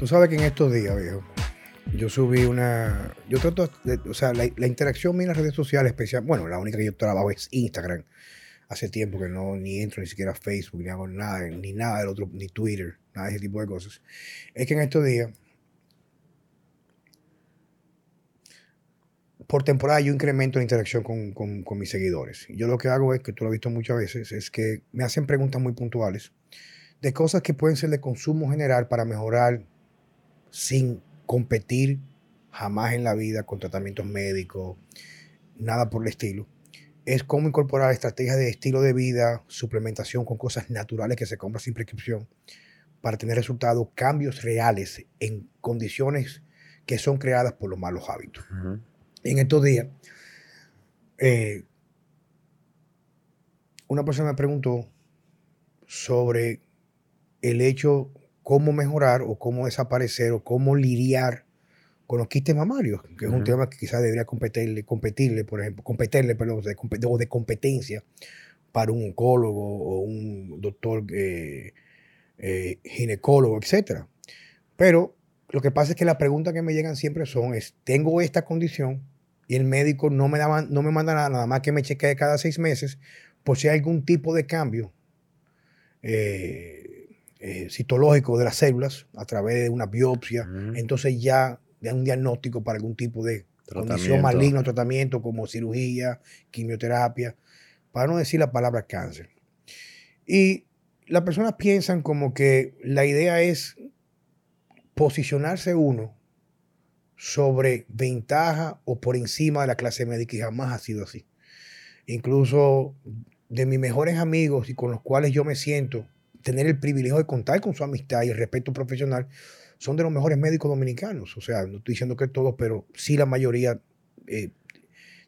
Tú sabes que en estos días, viejo, yo subí una. Yo trato de. O sea, la, interacción mía en las redes sociales, especial. Bueno, la única que yo trabajo es Instagram. Hace tiempo que no ni entro ni siquiera a Facebook, ni hago nada, ni nada del otro, ni Twitter, nada de ese tipo de cosas. Es que en estos días. Por temporada yo incremento la interacción con, con mis seguidores. Yo lo que hago es, que tú lo has visto muchas veces, es que me hacen preguntas muy puntuales de cosas que pueden ser de consumo general para mejorar sin competir jamás en la vida con tratamientos médicos, nada por el estilo. Es cómo incorporar estrategias de estilo de vida, suplementación con cosas naturales que se compran sin prescripción para tener resultados, cambios reales en condiciones que son creadas por los malos hábitos. En estos días, eh, una persona me preguntó sobre el hecho cómo mejorar o cómo desaparecer o cómo lidiar con los quistes mamarios, que es un tema que quizás debería competirle, competirle, por ejemplo, competirle, perdón, de, o de competencia para un oncólogo o un doctor eh, eh, ginecólogo, etc. Pero lo que pasa es que las preguntas que me llegan siempre son, es, tengo esta condición y el médico no me, da, no me manda nada, nada más que me chequee cada seis meses por si hay algún tipo de cambio. Eh, eh, citológico de las células a través de una biopsia. Entonces ya de un diagnóstico para algún tipo de condición maligna, tratamiento como cirugía, quimioterapia, para no decir la palabra cáncer. Y las personas piensan como que la idea es posicionarse uno sobre ventaja o por encima de la clase médica y jamás ha sido así. Incluso de mis mejores amigos y con los cuales yo me siento tener el privilegio de contar con su amistad y el respeto profesional, son de los mejores médicos dominicanos. O sea, no estoy diciendo que todos, pero sí la mayoría eh,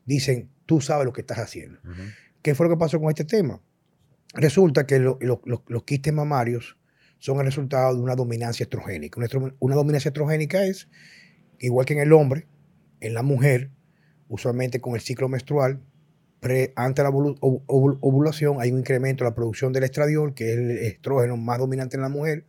dicen, tú sabes lo que estás haciendo. ¿Qué fue lo que pasó con este tema? Resulta que los quistes mamarios son el resultado de una dominancia estrogénica. Una, una dominancia estrogénica es, igual que en el hombre, en la mujer, usualmente con el ciclo menstrual, ante la ovulación hay un incremento en la producción del estradiol, que es el estrógeno más dominante en la mujer,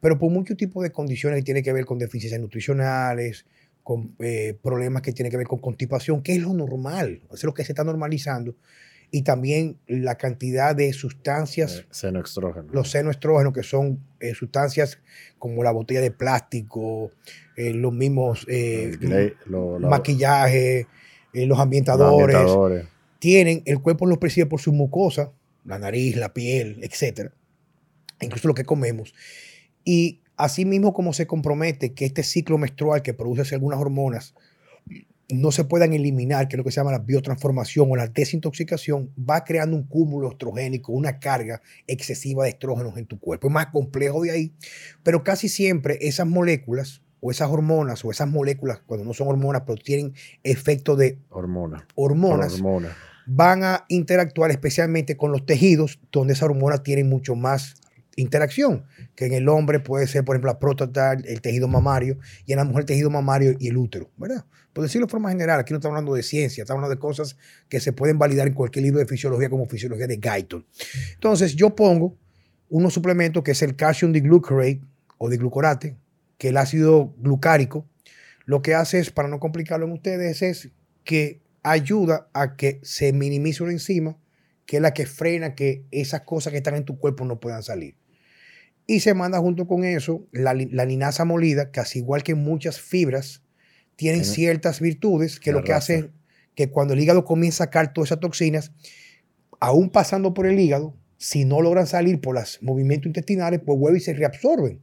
pero por muchos tipos de condiciones que tienen que ver con deficiencias nutricionales, con eh, problemas que tienen que ver con constipación, que es lo normal, es lo que se está normalizando, y también la cantidad de sustancias. Senoestrógeno. Los senoestrógenos, que son eh, sustancias como la botella de plástico, eh, los mismos maquillaje, los ambientadores tienen, el cuerpo los percibe por su mucosa, la nariz, la piel, etc. Incluso lo que comemos. Y así mismo como se compromete que este ciclo menstrual que produce algunas hormonas no se puedan eliminar, que es lo que se llama la biotransformación o la desintoxicación, va creando un cúmulo estrogénico, una carga excesiva de estrógenos en tu cuerpo. Es más complejo de ahí, pero casi siempre esas moléculas o esas hormonas o esas moléculas, cuando no son hormonas, pero tienen efecto de hormonas, hormonas van a interactuar especialmente con los tejidos donde esa hormona tiene mucho más interacción, que en el hombre puede ser, por ejemplo, la próstata, el tejido mamario, y en la mujer el tejido mamario y el útero, ¿verdad? Por decirlo de forma general, aquí no estamos hablando de ciencia, estamos hablando de cosas que se pueden validar en cualquier libro de fisiología como fisiología de Guyton. Entonces, yo pongo unos suplementos que es el calcium diglucarate o diglucorate, que el ácido glucárico, lo que hace es, para no complicarlo en ustedes, es que ayuda a que se minimice una enzima, que es la que frena que esas cosas que están en tu cuerpo no puedan salir. Y se manda junto con eso la, la linaza molida, que así igual que muchas fibras, tienen ciertas virtudes que lo que hace que cuando el hígado comienza a sacar todas esas toxinas, aún pasando por el hígado, si no logran salir por los movimientos intestinales, pues vuelven y se reabsorben.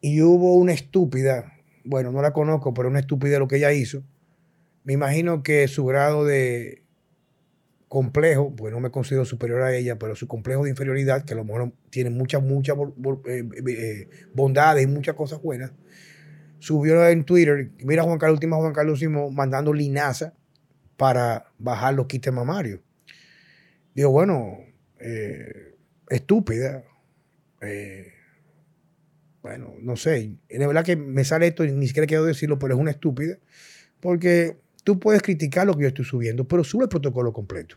Y hubo una estúpida, bueno, no la conozco, pero una estúpida lo que ella hizo, me imagino que su grado de complejo, pues no me considero superior a ella, pero su complejo de inferioridad, que a lo mejor tiene muchas, muchas eh, eh, bondades y muchas cosas buenas, subió en Twitter, mira Juan Carlos, última Juan Carlos Simón mandando linaza para bajar los quites mamarios. Digo, bueno, eh, estúpida. bueno, no sé. De verdad que me sale esto y ni siquiera quiero decirlo, pero es una estúpida. Porque Tú puedes criticar lo que yo estoy subiendo, pero sube el protocolo completo.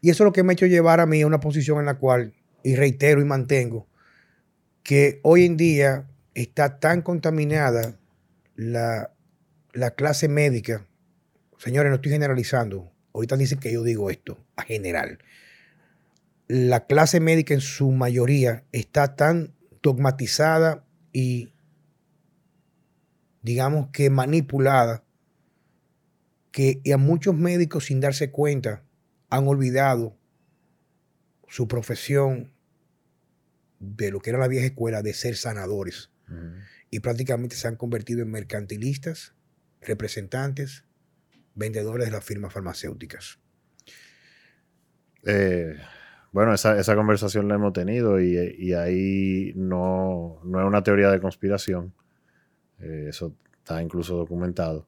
Y eso es lo que me ha hecho llevar a mí a una posición en la cual, y reitero y mantengo, que hoy en día está tan contaminada la, la clase médica. Señores, no estoy generalizando. Ahorita dicen que yo digo esto, a general. La clase médica en su mayoría está tan dogmatizada y, digamos que manipulada, que a muchos médicos sin darse cuenta han olvidado su profesión de lo que era la vieja escuela de ser sanadores. Y prácticamente se han convertido en mercantilistas, representantes, vendedores de las firmas farmacéuticas. Eh, bueno, esa, conversación la hemos tenido y, ahí no, no, es una teoría de conspiración. Eh, eso está incluso documentado.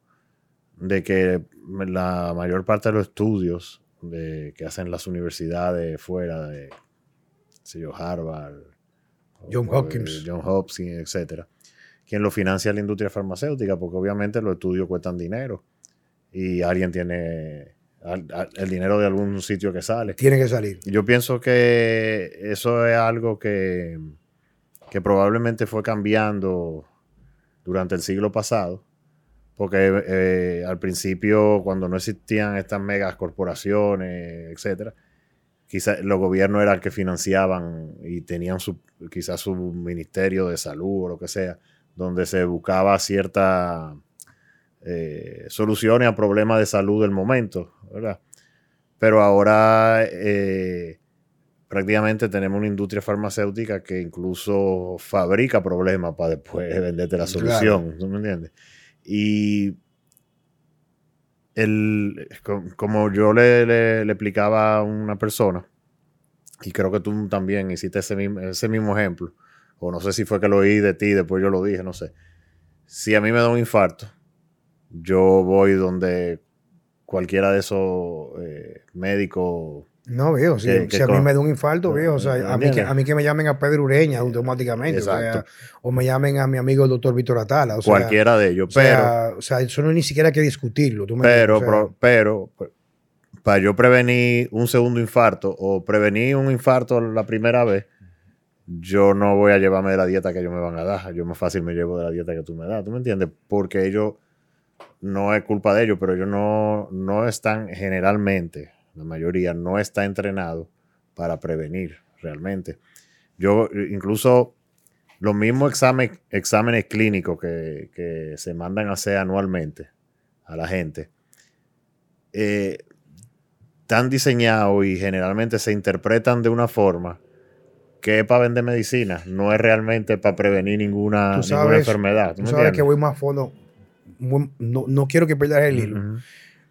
De que la mayor parte de los estudios de, que hacen las universidades fuera de Harvard, John Hopkins, John Hopkins, etcétera, quien lo financia la industria farmacéutica, porque obviamente los estudios cuestan dinero y alguien tiene el dinero de algún sitio que sale. Tiene que salir. Yo pienso que eso es algo que, que probablemente fue cambiando durante el siglo pasado porque eh, al principio, cuando no existían estas megas corporaciones, etcétera, quizás los gobiernos eran los que financiaban y tenían su, quizás su ministerio de salud o lo que sea, donde se buscaba ciertas eh, soluciones a problemas de salud del momento, ¿verdad? Pero ahora eh, prácticamente tenemos una industria farmacéutica que incluso fabrica problemas para después venderte la solución, ¿tú me entiendes? Y el, como yo le, explicaba a una persona, y creo que tú también hiciste ese mismo, ese mismo ejemplo, o no sé si fue que lo oí de ti, después yo lo dije, no sé. Si a mí me da un infarto, yo voy donde cualquiera de esos eh, médicos no, viejo, si, a mí me da un infarto, viejo, o sea, a mí, que, a mí que me llamen a Pedro Ureña automáticamente, o, me llamen a mi amigo el doctor Víctor Atala. O Cualquiera de ellos, pero... o sea, eso no hay ni siquiera que discutirlo. pero, pero, para yo prevenir un segundo infarto o prevenir un infarto la primera vez, yo no voy a llevarme de la dieta que ellos me van a dar. Yo más fácil me llevo de la dieta que tú me das, ¿tú me entiendes? Porque ellos, no es culpa de ellos, pero ellos no, no están generalmente la mayoría no está entrenado para prevenir realmente. Yo incluso los mismos exámenes clínicos que, se mandan a hacer anualmente a la gente, eh, están diseñados y generalmente se interpretan de una forma que es para vender medicina, no es realmente para prevenir ninguna, enfermedad. ¿Tú, sabes que voy más a fondo, no, quiero que pierdas el hilo,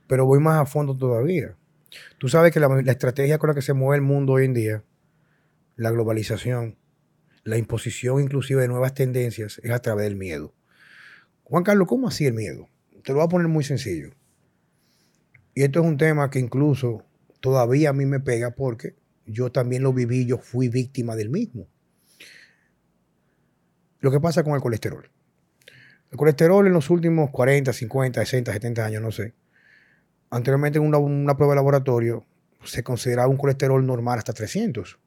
pero voy más a fondo todavía. Tú sabes que la, estrategia con la que se mueve el mundo hoy en día, la globalización, la imposición inclusive de nuevas tendencias, es a través del miedo. Juan Carlos, ¿cómo así el miedo? Te lo voy a poner muy sencillo. Y esto es un tema que incluso todavía a mí me pega porque yo también lo viví, yo fui víctima del mismo. Lo que pasa con el colesterol. El colesterol en los últimos 40, 50, 60, 70 años, no sé, anteriormente en una, prueba de laboratorio se consideraba un colesterol normal hasta 300.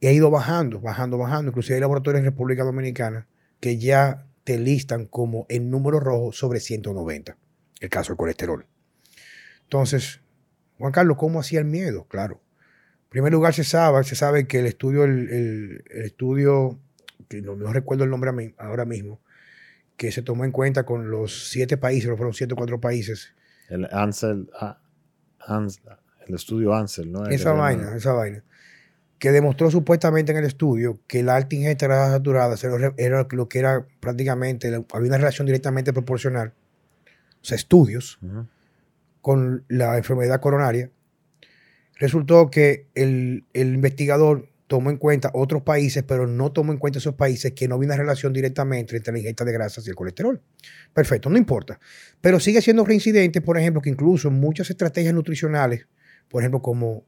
Y ha ido bajando, bajando, bajando. Inclusive hay laboratorios en República Dominicana que ya te listan como el número rojo sobre 190, el caso del colesterol. Entonces, Juan Carlos, ¿cómo hacía el miedo? Claro. En primer lugar, se sabe, se sabe que el estudio, el, estudio, que no, recuerdo el nombre ahora mismo, que se tomó en cuenta con los siete países, fueron siete o cuatro países, el Ansel, ah, el estudio Ansel, ¿no? Esa vaina, esa vaina. Que demostró supuestamente en el estudio que la alta ingesta de grasas saturadas era lo que era prácticamente, había una relación directamente proporcional, o sea, estudios, con la enfermedad coronaria. Resultó que el, el investigador tomó en cuenta otros países, pero no tomó en cuenta esos países que no había una relación directamente entre la ingesta de grasas y el colesterol. Perfecto, no importa. Pero sigue siendo reincidente, por ejemplo, que incluso muchas estrategias nutricionales, por ejemplo, como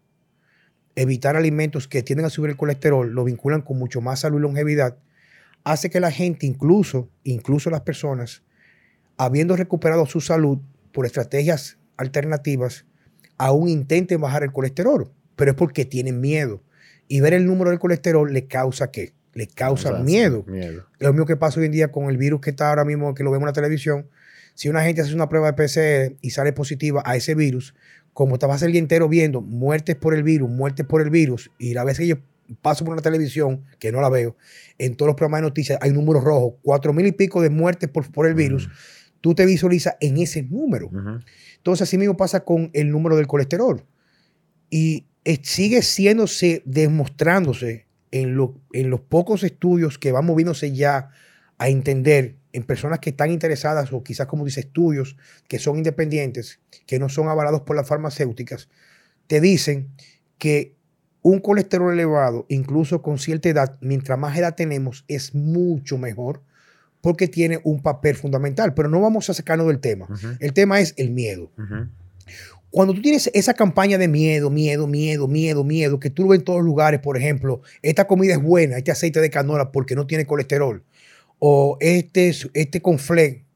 evitar alimentos que tienden a subir el colesterol, lo vinculan con mucho más salud y longevidad, hace que la gente, incluso, incluso las personas, habiendo recuperado su salud por estrategias alternativas, aún intenten bajar el colesterol, pero es porque tienen miedo y ver el número del colesterol le causa qué? le causa miedo. miedo. Lo mismo que pasa hoy en día con el virus que está ahora mismo, que lo vemos en la televisión. Si una gente hace una prueba de PCR y sale positiva a ese virus, como te vas el día entero viendo muertes por el virus, muertes por el virus, y la vez que yo paso por una televisión, que no la veo, en todos los programas de noticias hay números rojos, cuatro mil y pico de muertes por, por el virus, tú te visualizas en ese número. Entonces, así mismo pasa con el número del colesterol. Y sigue siéndose, demostrándose en, lo- en los pocos estudios que van moviéndose ya a entender en personas que están interesadas o quizás como dice estudios que son independientes, que no son avalados por las farmacéuticas, te dicen que un colesterol elevado, incluso con cierta edad, mientras más edad tenemos, es mucho mejor porque tiene un papel fundamental. Pero no vamos a sacarnos del tema. El tema es el miedo. Ujú. Cuando tú tienes esa campaña de miedo, miedo, miedo, miedo, miedo, que tú lo ves en todos lugares, por ejemplo, esta comida es buena, este aceite de canola porque no tiene colesterol, o este, este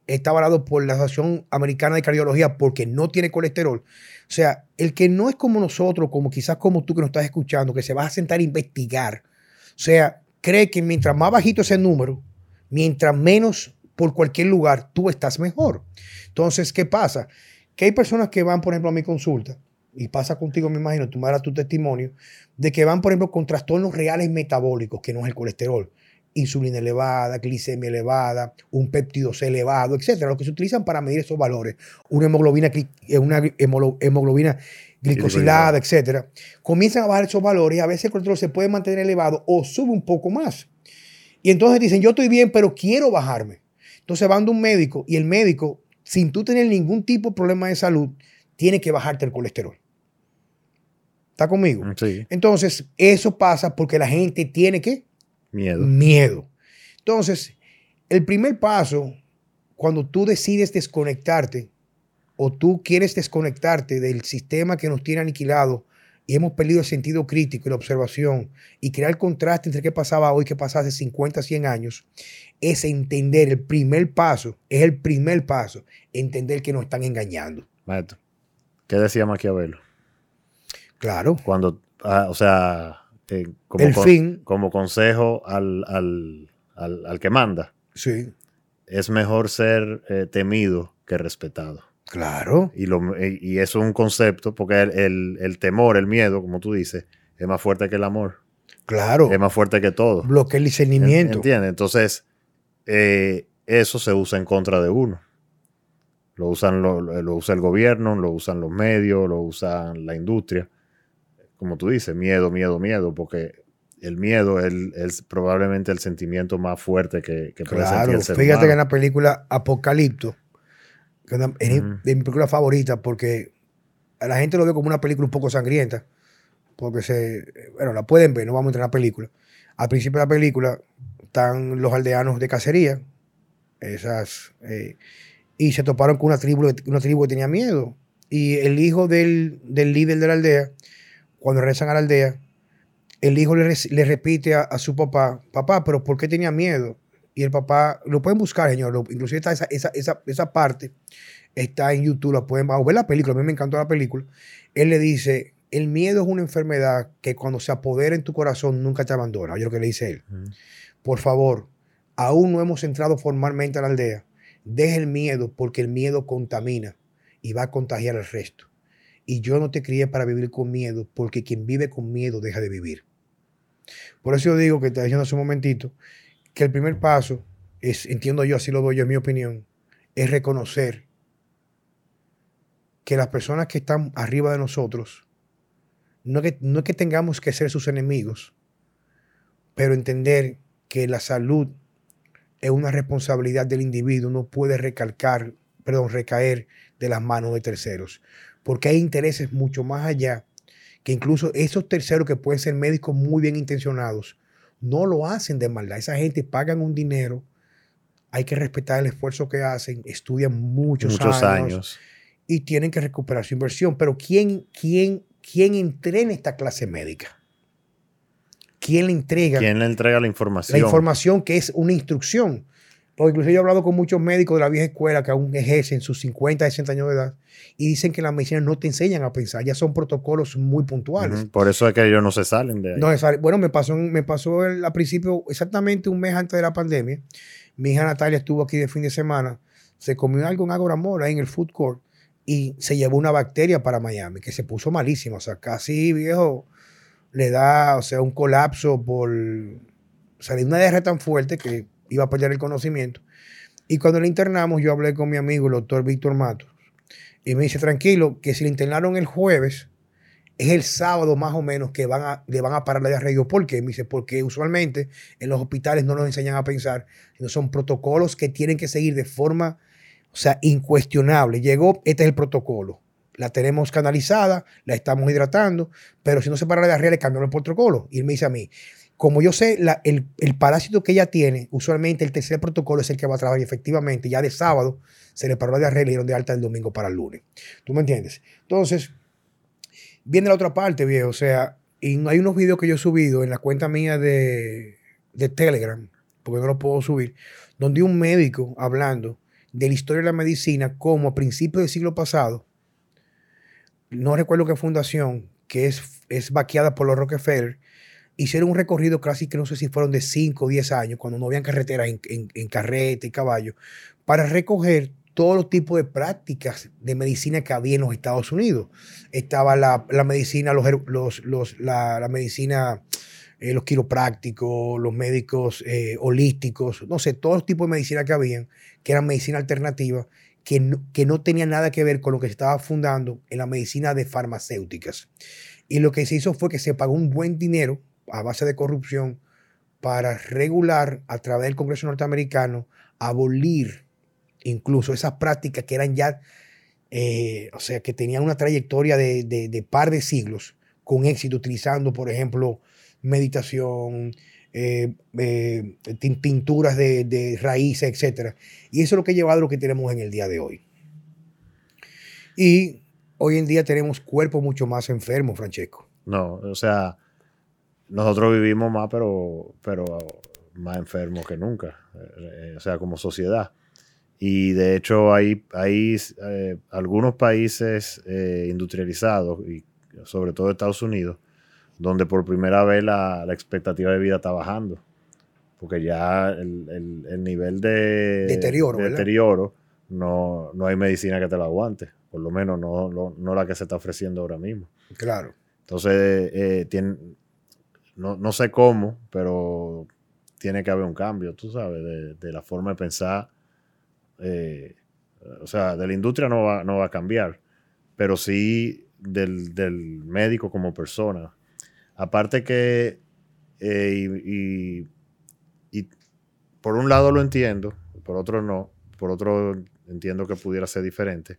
está avalado por la Asociación Americana de Cardiología porque no tiene colesterol. O sea, el que no es como nosotros, como quizás como tú que nos estás escuchando, que se va a sentar a investigar, o sea, cree que mientras más bajito ese número, mientras menos por cualquier lugar, tú estás mejor. Entonces, ¿qué pasa? Que hay personas que van, por ejemplo, a mi consulta, y pasa contigo, me imagino, tú me darás tu testimonio, de que van, por ejemplo, con trastornos reales metabólicos, que no es el colesterol, insulina elevada, glicemia elevada, un péptido C elevado, etcétera, lo que se utilizan para medir esos valores, una hemoglobina, eh, una hemoglobina glicosilada, etcétera, comienzan a bajar esos valores y a veces el colesterol se puede mantener elevado o sube un poco más. Y entonces dicen, yo estoy bien, pero quiero bajarme. Entonces van de un médico y el médico, sin tú tener ningún tipo de problema de salud, tiene que bajarte el colesterol. ¿Está conmigo? Sí, Entonces, eso pasa porque la gente tiene que miedo. miedo. Entonces, el primer paso, cuando tú decides desconectarte o tú quieres desconectarte del sistema que nos tiene aniquilado y hemos perdido el sentido crítico y la observación y crear el contraste entre qué pasaba hoy y qué pasaba hace 50, 100 años, es entender el primer paso, es el primer paso, entender que nos están engañando. Maestro, ¿qué decía Maquiavelo? Claro, Cuando, ah, o sea, eh, como, el con- fin, como consejo al, al, al, al que manda, sí, es mejor ser eh, temido que respetado. Claro, Y, lo, y eso es un concepto, porque el, el- el temor, el miedo, como tú dices, es más fuerte que el amor. claro. Es más fuerte que todo. Bloquea el discernimiento. ¿Entiendes? Entonces, eh, eso se usa en contra de uno. Lo, usan lo, lo usa el gobierno, lo usan los medios, lo usan la industria. Como tú dices, miedo, miedo, miedo, porque el miedo es, el- es probablemente el sentimiento más fuerte que, que puede sentir Claro, el ser fíjate que en la película Apocalipto, que es una- es Ujú. de mi película favorita, porque a la gente lo ve como una película un poco sangrienta, porque se, bueno, la pueden ver, no vamos a entrar en la película. Al principio de la película están los aldeanos de cacería, esas, eh, y se toparon con una tribu, una tribu que tenía miedo. Y el hijo del, del líder de la aldea, cuando regresan a la aldea, el hijo le, le repite a, a su papá, papá, pero ¿por qué tenía miedo? Y el papá, lo pueden buscar, señor, lo- inclusive está esa, esa, esa, esa parte, está en YouTube, la pueden o ver la película, a mí me encantó la película. Él le dice, el miedo es una enfermedad que cuando se apodera en tu corazón nunca te abandona, oye lo que le dice él. Por favor, aún no hemos entrado formalmente a la aldea, deja el miedo porque el miedo contamina y va a contagiar al resto. Y yo no te crié para vivir con miedo, porque quien vive con miedo deja de vivir. Por eso yo digo que te diciendo hace un momentito, que el primer paso es, entiendo yo, así lo doy yo en mi opinión, es reconocer que las personas que están arriba de nosotros, no, que, no es que tengamos que ser sus enemigos, pero entender que la salud es una responsabilidad del individuo, no puede recalcar, perdón, recaer de las manos de terceros, porque hay intereses mucho más allá que incluso esos terceros que pueden ser médicos muy bien intencionados, no lo hacen de maldad. Esa gente pagan un dinero, hay que respetar el esfuerzo que hacen, estudian muchos, Muchos años, años. y tienen que recuperar su inversión. Pero ¿quién, quién, quién entrena esta clase médica? ¿Quién le entrega ¿Quién le entrega la la información? información que es una instrucción? Porque incluso yo he hablado con muchos médicos de la vieja escuela que aún ejercen sus 50, 60 años de edad y dicen que las medicinas no te enseñan a pensar, ya son protocolos muy puntuales. Por eso es que ellos no se salen de ahí. No Bueno, me pasó, me pasó al principio, exactamente un mes antes de la pandemia. Mi hija Natalia estuvo aquí de fin de semana, se comió algo en Agoramor ahí en el food court y se llevó una bacteria para Miami que se puso malísima. O sea, casi viejo le da, o sea, un colapso por salir una diarrea tan fuerte que iba a perder el conocimiento. Y cuando le internamos, yo hablé con mi amigo, el doctor Víctor Matos, y me dice, tranquilo, que si le internaron el jueves, es el sábado más o menos que van a, le van a parar la diarrea. ¿por qué? Me dice, porque usualmente en los hospitales no nos enseñan a pensar, sino son protocolos que tienen que seguir de forma, o sea, incuestionable. Llegó, este es el protocolo. La tenemos canalizada, la estamos hidratando, pero si no se para la diarrea, le cambiamos el protocolo. Y él me dice a mí, como yo sé, el, parásito que ella tiene, usualmente el tercer protocolo es el que va a trabajar y efectivamente ya de sábado se le paró la diarrea y le dieron de alta el domingo para el lunes. ¿Tú me entiendes? Entonces, viene la otra parte, viejo. O sea, hay unos videos que yo he subido en la cuenta mía de, de Telegram, porque no lo puedo subir, donde un médico hablando de la historia de la medicina, como a principios del siglo pasado, no recuerdo qué fundación, que es, es vaqueada por los Rockefeller, hicieron un recorrido casi que no sé si fueron de 5 o 10 años, cuando no habían carreteras en, en, carreta y caballo, para recoger todos los tipos de prácticas de medicina que había en los Estados Unidos. Estaba la, medicina, los, los, la, medicina, eh, los quiroprácticos, los médicos eh, holísticos, no sé, todos los tipos de medicina que habían, que eran medicina alternativa, que no, que no tenían nada que ver con lo que se estaba fundando en la medicina de farmacéuticas. Y lo que se hizo fue que se pagó un buen dinero a base de corrupción para regular a través del Congreso norteamericano, abolir incluso esas prácticas que eran ya, eh, o sea, que tenían una trayectoria de, par de siglos con éxito, utilizando, por ejemplo, meditación, eh, eh, pinturas de, de, raíces, etc. Y eso es lo que ha llevado a lo que tenemos en el día de hoy. Y hoy en día tenemos cuerpos mucho más enfermos, Francesco. No, o sea, nosotros vivimos más, pero, pero más enfermos que nunca, eh, o sea, como sociedad. Y de hecho hay, hay eh, algunos países eh, industrializados, y sobre todo Estados Unidos, donde por primera vez la, expectativa de vida está bajando. Porque ya el, nivel de deterioro, deterioro no, no, hay medicina que te lo aguante. Por lo menos no, no, la que se está ofreciendo ahora mismo. Claro. Entonces, tienen no, sé cómo, pero tiene que haber un cambio, tú sabes, de, la forma de pensar. Eh, o sea, de la industria no va, no va a cambiar, pero sí del, médico como persona. Aparte que, eh, y, por un lado lo entiendo, por otro no, por otro entiendo que pudiera ser diferente,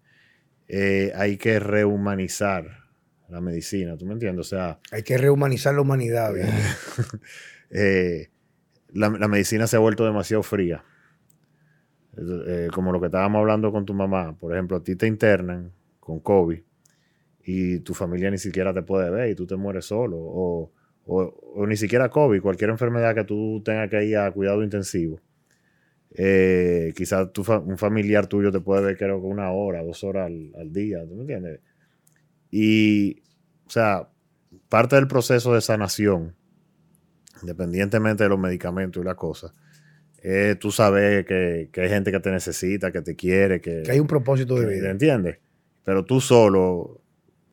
eh, hay que rehumanizar la medicina, ¿tú me entiendes? O sea... Hay que rehumanizar la humanidad. eh, la, medicina se ha vuelto demasiado fría. Eh, como lo que estábamos hablando con tu mamá, por ejemplo, a ti te internan con COVID y tu familia ni siquiera te puede ver y tú te mueres solo. O, o, ni siquiera COVID, cualquier enfermedad que tú tengas que ir a cuidado intensivo. Eh, quizás un familiar tuyo te puede ver creo que una hora, dos horas al, al día, ¿tú me entiendes? Y, o sea, parte del proceso de sanación, independientemente de los medicamentos y la cosa, tú sabes que, hay gente que te necesita, que te quiere, que, hay un propósito de vida. ¿Entiendes? Pero tú solo,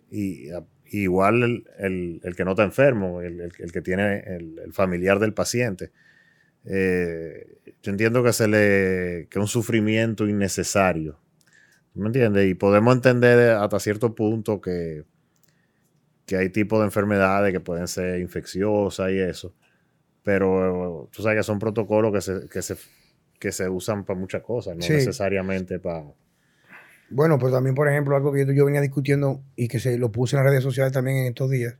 y, igual el, que no está enfermo, el, que tiene el, familiar del paciente, eh, yo entiendo que se le que es un sufrimiento innecesario ¿Me entiendes? Y podemos entender hasta cierto punto que, que hay tipos de enfermedades que pueden ser infecciosas y eso. Pero tú sabes que son protocolos que se, que se, que se usan para muchas cosas, no necesariamente para... Bueno, pues también, por ejemplo, algo que yo venía discutiendo y que se lo puse en las redes sociales también en estos días,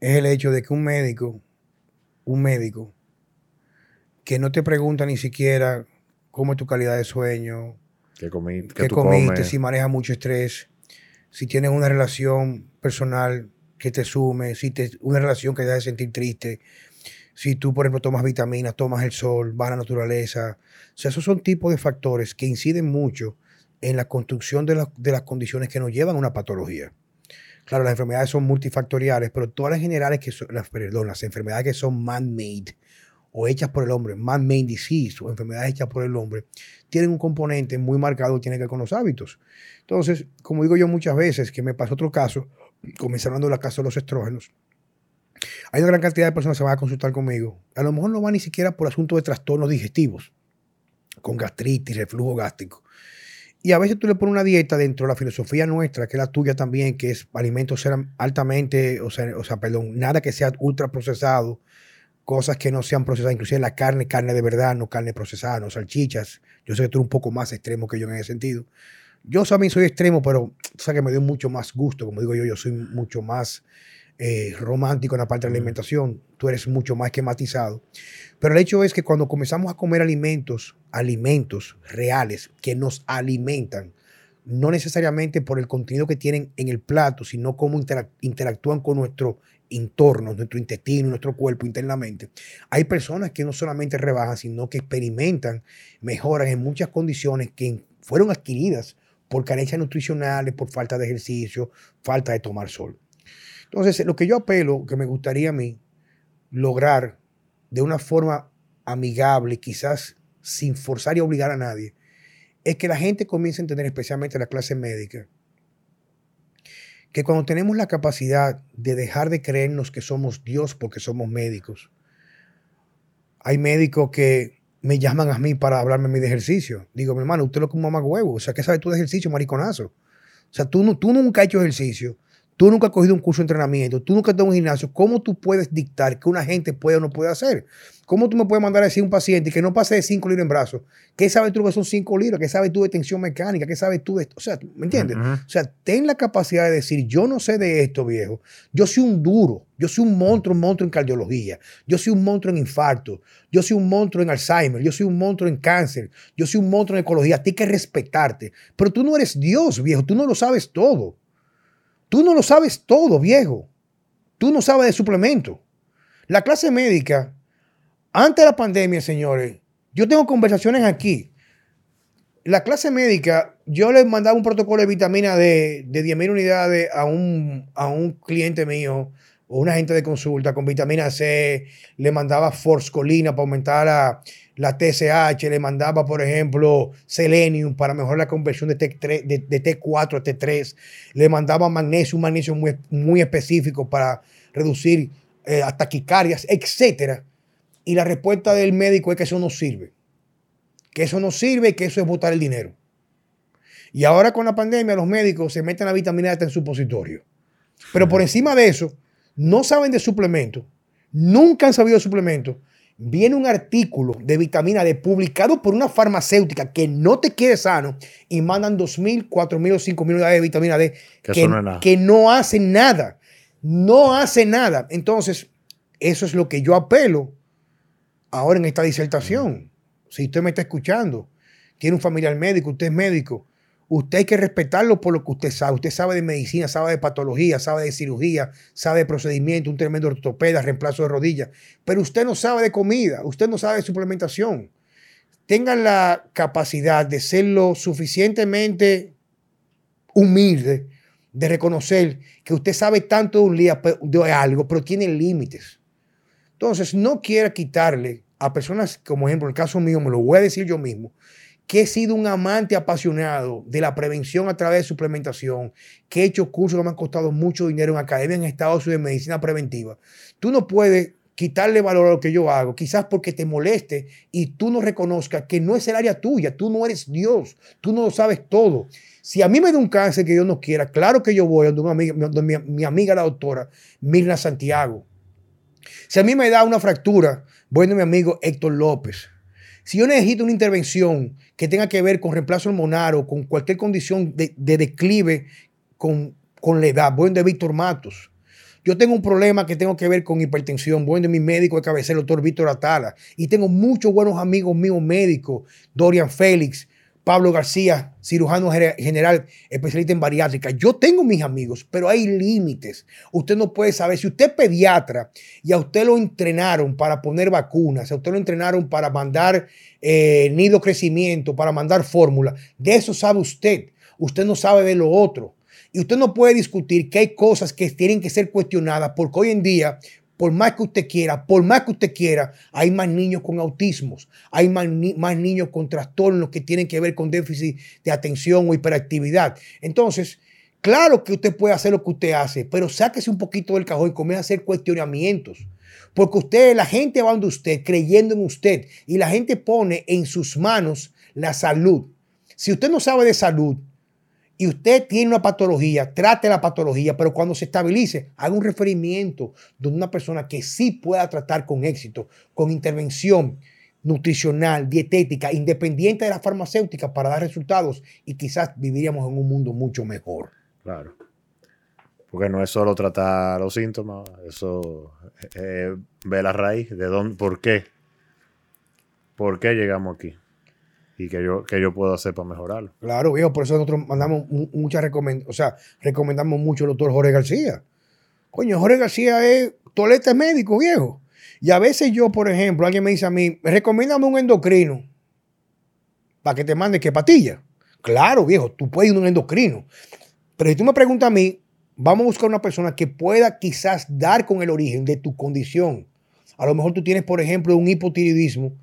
es el hecho de que un médico, un médico, que no te pregunta ni siquiera cómo es tu calidad de sueño, ¿Qué, comiste? Si manejas mucho estrés, si tienes una relación personal que te sume, si te, una relación que te hace sentir triste. si tú, por ejemplo, tomas vitaminas, tomas el sol, vas a la naturaleza. O sea, esos son tipos de factores que inciden mucho en la construcción de, las condiciones que nos llevan a una patología. Claro, las enfermedades son multifactoriales, pero todas las generales que son, las, perdón, las enfermedades que son man-made o hechas por el hombre, man-made disease o enfermedades hechas por el hombre, tienen un componente muy marcado que tiene que ver con los hábitos. Entonces, como digo yo muchas veces, que me pasó otro caso, comenzando hablando de la casa de los estrógenos, hay una gran cantidad de personas que se van a consultar conmigo. A lo mejor no van ni siquiera por asuntos de trastornos digestivos, con gastritis, reflujo gástrico. Y a veces tú le pones una dieta dentro de la filosofía nuestra, que es la tuya también, que es alimentos altamente, o sea, o sea, perdón, nada que sea ultra procesado, cosas que no sean procesadas, inclusive la carne, carne de verdad, no carne procesada, no salchichas. Yo sé que tú eres un poco más extremo que yo en ese sentido. Yo también soy extremo, pero o sea que me dio mucho más gusto, como digo yo, yo soy mucho más eh, romántico en la parte de la alimentación, tú eres mucho más esquematizado. Pero el hecho es que cuando comenzamos a comer alimentos, alimentos reales que nos alimentan, no necesariamente por el contenido que tienen en el plato, sino cómo interactúan con nuestro entorno, nuestro intestino, nuestro cuerpo internamente. Hay personas que no solamente rebajan, sino que experimentan mejoras en muchas condiciones que fueron adquiridas por carencias nutricionales, por falta de ejercicio, falta de tomar sol. Entonces, lo que yo apelo, que me gustaría a mí lograr de una forma amigable, quizás sin forzar y obligar a nadie, es que la gente comience a entender, especialmente la clase médica, que cuando tenemos la capacidad de dejar de creernos que somos Dios porque somos médicos, hay médicos que me llaman a mí para hablarme de ejercicio. Digo, mi hermano, usted lo que un mamá huevo. O sea, ¿qué sabes tú de ejercicio, mariconazo? O sea, tú, tú nunca has hecho ejercicio. Tú nunca has cogido un curso de entrenamiento, tú nunca has estado en un gimnasio. ¿Cómo tú puedes dictar que una gente puede o no puede hacer? ¿Cómo tú me puedes mandar a decir a un paciente que no pase de 5 libras en brazos? ¿Qué sabes tú que son 5 libras? ¿Qué sabes tú de tensión mecánica? ¿Qué sabes tú de esto? O sea, ¿me entiendes? O sea, ten la capacidad de decir, yo no sé de esto, viejo. Yo soy un duro. Yo soy un monstruo, un monstruo en cardiología. Yo soy un monstruo en infarto. Yo soy un monstruo en Alzheimer. Yo soy un monstruo en cáncer. Yo soy un monstruo en ecología. A ti hay que respetarte. Pero tú no eres Dios, viejo. Tú no lo sabes todo. Tú no lo sabes todo, viejo. Tú no sabes de suplemento. La clase médica, antes de la pandemia, señores, yo tengo conversaciones aquí. La clase médica, yo le mandaba un protocolo de vitamina D de 10.000 unidades a un, a un cliente mío o un agente de consulta con vitamina C, le mandaba forscolina para aumentar la, la TSH, le mandaba, por ejemplo, selenium para mejorar la conversión de, T3, de, T4 a T3, le mandaba magnesio, un magnesio muy, muy específico para reducir eh, taquicarias, etc. Y la respuesta del médico es que eso no sirve, que eso no sirve y que eso es botar el dinero. Y ahora con la pandemia los médicos se meten la vitamina D en supositorio. Pero por encima de eso, no saben de suplemento, nunca han sabido de suplemento viene un artículo de vitamina D publicado por una farmacéutica que no te quiere sano y mandan 2.000, 4.000 o 5.000 unidades de vitamina D que, no que no hacen nada. No hace nada. Entonces, eso es lo que yo apelo ahora en esta disertación. Si usted me está escuchando, tiene un familiar médico, usted es médico, Usted hay que respetarlo por lo que usted sabe. Usted sabe de medicina, sabe de patología, sabe de cirugía, sabe de procedimiento, un tremendo ortopeda, reemplazo de rodillas. Pero usted no sabe de comida, usted no sabe de suplementación. Tengan la capacidad de ser lo suficientemente humilde de reconocer que usted sabe tanto de un día de algo, pero tiene límites. Entonces, no quiera quitarle a personas, como ejemplo, el caso mío, me lo voy a decir yo mismo, que he sido un amante apasionado de la prevención a través de suplementación, que he hecho cursos que me han costado mucho dinero en academia en Estados Unidos de medicina preventiva. Tú no puedes quitarle valor a lo que yo hago, quizás porque te moleste y tú no reconozcas que no es el área tuya, tú no eres Dios, tú no lo sabes todo. Si a mí me da un cáncer que Dios no quiera, claro que yo voy a una amiga, mi, mi amiga la doctora Mirna Santiago. Si a mí me da una fractura, a mi amigo Héctor López. Si yo necesito una intervención que tenga que ver con reemplazo hormonal o con cualquier condición de, declive con, con, la edad, voy de Víctor Matos. Yo tengo un problema que tengo que ver con hipertensión, voy de mi médico de cabecera, el doctor Víctor Atala. Y tengo muchos buenos amigos míos médicos, Dorian Félix, Pablo García, cirujano general, especialista en bariátrica. Yo tengo mis amigos, pero hay límites. Usted no puede saber. Si usted es pediatra y a usted lo entrenaron para poner vacunas, a usted lo entrenaron para mandar eh, nido crecimiento, para mandar fórmula, de eso sabe usted. Usted no sabe de lo otro. Y usted no puede discutir que hay cosas que tienen que ser cuestionadas porque hoy en día por más que usted quiera, por más que usted quiera, hay más niños con autismos, hay más, niños con trastornos que tienen que ver con déficit de atención o hiperactividad. Entonces, claro que usted puede hacer lo que usted hace, pero sáquese un poquito del cajón y comience a hacer cuestionamientos. Porque usted, la gente va donde usted creyendo en usted y la gente pone en sus manos la salud. Si usted no sabe de salud, y usted tiene una patología, trate la patología, pero cuando se estabilice, haga un referimiento de una persona que sí pueda tratar con éxito, con intervención nutricional, dietética, independiente de la farmacéutica para dar resultados y quizás viviríamos en un mundo mucho mejor. Claro. Porque no es solo tratar los síntomas, eso eh, ve la raíz de dónde, por qué. ¿Por qué llegamos aquí? Y que yo, que yo puedo hacer para mejorarlo. Claro, viejo, por eso nosotros mandamos muchas recomendaciones, o sea, recomendamos mucho al doctor Jorge García. Coño, Jorge García es tolete médico, viejo. Y a veces yo, por ejemplo, alguien me dice a mí, recomiéndame un endocrino para que te mande que patilla. Claro, viejo, tú puedes ir a un endocrino. Pero si tú me preguntas a mí, vamos a buscar una persona que pueda quizás dar con el origen de tu condición. A lo mejor tú tienes, por ejemplo, un hipotiroidismo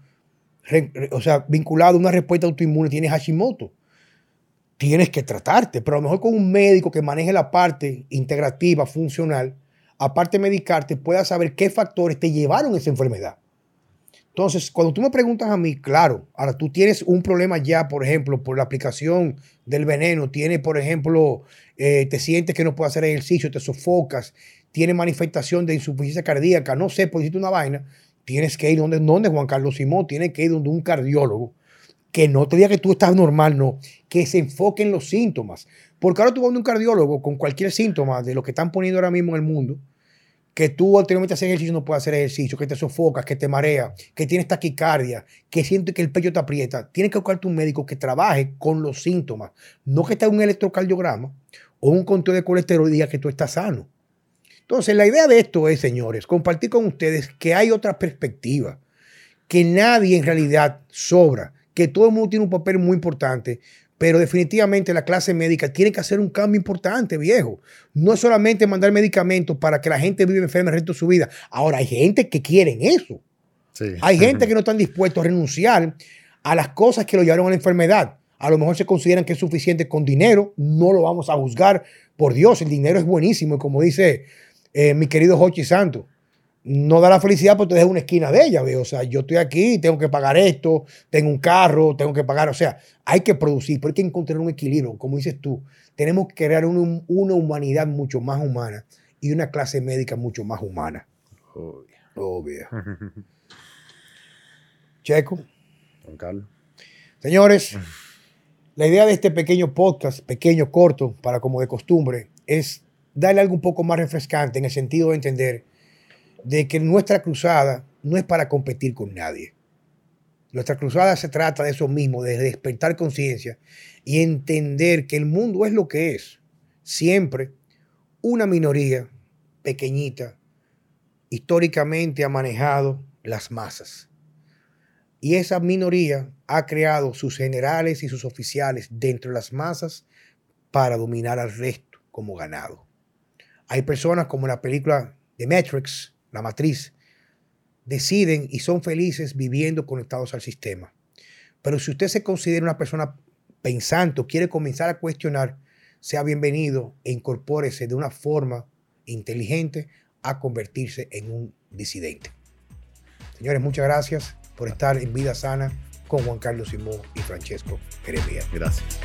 o sea, vinculado a una respuesta autoinmune, tienes Hashimoto. Tienes que tratarte, pero a lo mejor con un médico que maneje la parte integrativa, funcional, aparte de medicarte, pueda saber qué factores te llevaron a esa enfermedad. Entonces, cuando tú me preguntas a mí, claro, ahora tú tienes un problema ya, por ejemplo, por la aplicación del veneno, tienes, por ejemplo, eh, te sientes que no puedes hacer ejercicio, te sofocas, tienes manifestación de insuficiencia cardíaca, no sé, por decirte una vaina, tienes que ir donde, donde Juan Carlos Simón, tienes que ir donde un cardiólogo que no te diga que tú estás normal, no, que se enfoque en los síntomas. Porque ahora tú vas donde un cardiólogo con cualquier síntoma de lo que están poniendo ahora mismo en el mundo, que tú anteriormente haces ejercicio no puedes hacer ejercicio, que te sofocas, que te marea, que tienes taquicardia, que sientes que el pecho te aprieta, tienes que buscarte un médico que trabaje con los síntomas, no que te haga un electrocardiograma o un conteo de colesterol y diga que tú estás sano. Entonces, la idea de esto es, señores, compartir con ustedes que hay otra perspectiva, que nadie en realidad sobra, que todo el mundo tiene un papel muy importante, pero definitivamente la clase médica tiene que hacer un cambio importante, viejo. No es solamente mandar medicamentos para que la gente viva enferma el resto de su vida. Ahora, hay gente que quiere eso. Hay gente que no están dispuestos a renunciar a las cosas que lo llevaron a la enfermedad. A lo mejor se consideran que es suficiente con dinero, no lo vamos a juzgar. Por Dios, el dinero es buenísimo y como dice eh, mi querido Jochi Santos, no da la felicidad porque te deja una esquina de ella, O sea, yo estoy aquí, tengo que pagar esto, tengo un carro, tengo que pagar, o sea, hay que producir, pero hay que encontrar un equilibrio, como dices tú. Tenemos que crear una, humanidad mucho más humana y una clase médica mucho más humana. Obvio. Obvio. Checo. Don Carlos. Señores, la idea de este pequeño podcast, pequeño, corto, para como de costumbre, es darle algo un poco más refrescante en el sentido de entender de que nuestra cruzada no es para competir con nadie. Nuestra cruzada se trata de eso mismo, de despertar conciencia y entender que el mundo es lo que es. Siempre una minoría pequeñita históricamente ha manejado las masas. Y esa minoría ha creado sus generales y sus oficiales dentro de las masas para dominar al resto como ganado. Hay personas como la película de Matrix, La Matriz, deciden y son felices viviendo conectados al sistema. Pero si usted se considera una persona pensante o quiere comenzar a cuestionar, sea bienvenido e incorpórese de una forma inteligente a convertirse en un disidente. Señores, muchas gracias por estar en Vida Sana con Juan Carlos Simón y Francesco Jeremías. Gracias.